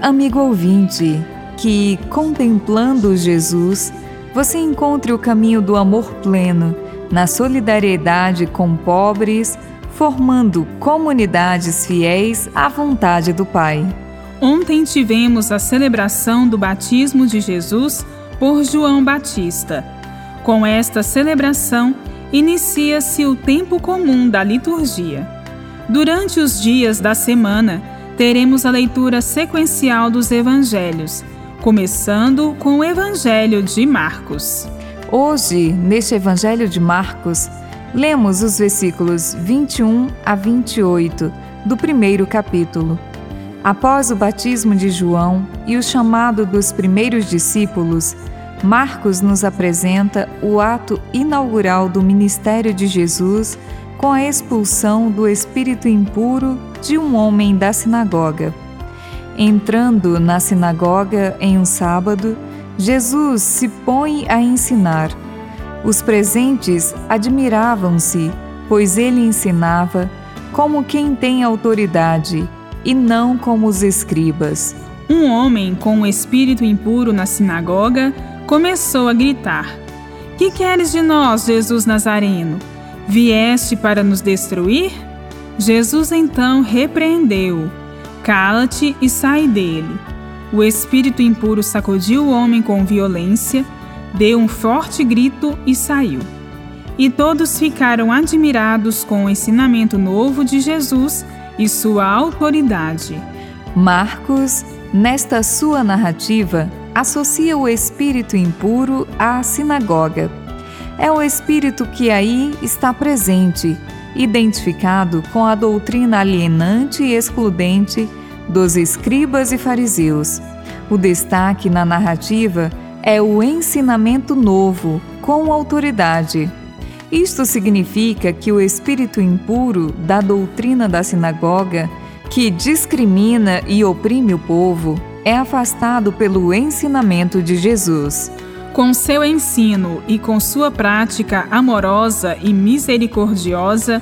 amigo ouvinte, que, contemplando Jesus, você encontre o caminho do amor pleno, na solidariedade com pobres, formando comunidades fiéis à vontade do Pai. Ontem tivemos a celebração do batismo de Jesus por João Batista. Com esta celebração, inicia-se o tempo comum da liturgia. Durante os dias da semana, teremos a leitura sequencial dos evangelhos, começando com o Evangelho de Marcos. Hoje, neste Evangelho de Marcos, lemos os versículos 21 a 28 do primeiro capítulo. Após o batismo de João e o chamado dos primeiros discípulos, Marcos nos apresenta o ato inaugural do ministério de Jesus com a expulsão do espírito impuro de um homem da sinagoga. Entrando na sinagoga em um sábado, Jesus se põe a ensinar. Os presentes admiravam-se, pois ele ensinava como quem tem autoridade e não como os escribas. Um homem com um espírito impuro na sinagoga começou a gritar: Que queres de nós, Jesus Nazareno? Vieste para nos destruir? Jesus então repreendeu: Cala-te e sai dele. O espírito impuro sacudiu o homem com violência, deu um forte grito e saiu. E todos ficaram admirados com o ensinamento novo de Jesus e sua autoridade. Marcos, nesta sua narrativa, associa o espírito impuro à sinagoga. É o espírito que aí está presente, identificado com a doutrina alienante e excludente dos escribas e fariseus. O destaque na narrativa é o ensinamento novo, com autoridade. Isto significa que o espírito impuro da doutrina da sinagoga, que discrimina e oprime o povo, é afastado pelo ensinamento de Jesus. Com seu ensino e com sua prática amorosa e misericordiosa,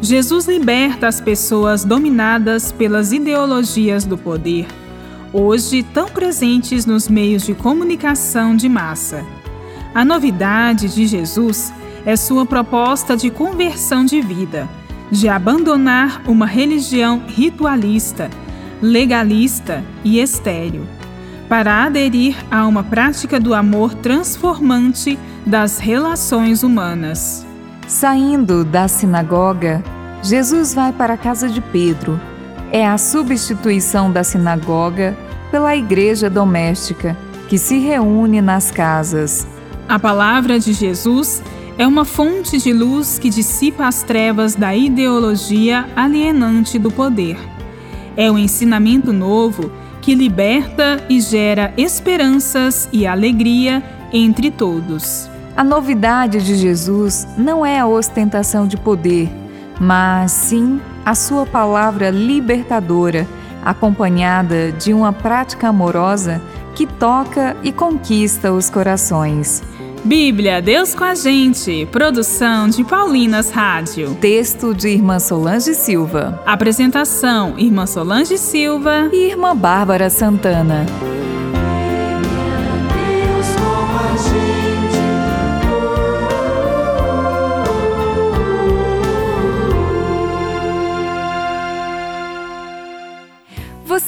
Jesus liberta as pessoas dominadas pelas ideologias do poder, hoje tão presentes nos meios de comunicação de massa. A novidade de Jesus é sua proposta de conversão de vida, de abandonar uma religião ritualista, legalista e estéril, para aderir a uma prática do amor transformante das relações humanas. Saindo da sinagoga, Jesus vai para a casa de Pedro. É a substituição da sinagoga pela igreja doméstica, que se reúne nas casas. A palavra de Jesus é uma fonte de luz que dissipa as trevas da ideologia alienante do poder. É o um ensinamento novo que liberta e gera esperanças e alegria entre todos. A novidade de Jesus não é a ostentação de poder, mas sim a sua palavra libertadora, acompanhada de uma prática amorosa que toca e conquista os corações. Bíblia, Deus com a gente. Produção de Paulinas Rádio. Texto de Irmã Solange Silva. Apresentação: Irmã Solange Silva e Irmã Bárbara Santana.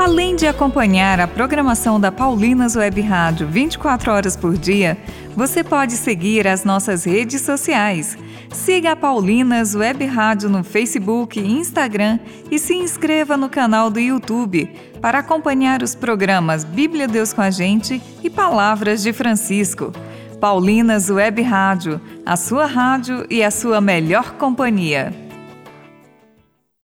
Além de acompanhar a programação da Paulinas Web Rádio 24 horas por dia, você pode seguir as nossas redes sociais Siga a Paulinas Web Rádio no Facebook e Instagram e se inscreva no canal do YouTube para acompanhar os programas Bíblia Deus com a Gente e Palavras de Francisco. Paulinas Web Rádio, a sua rádio e a sua melhor companhia.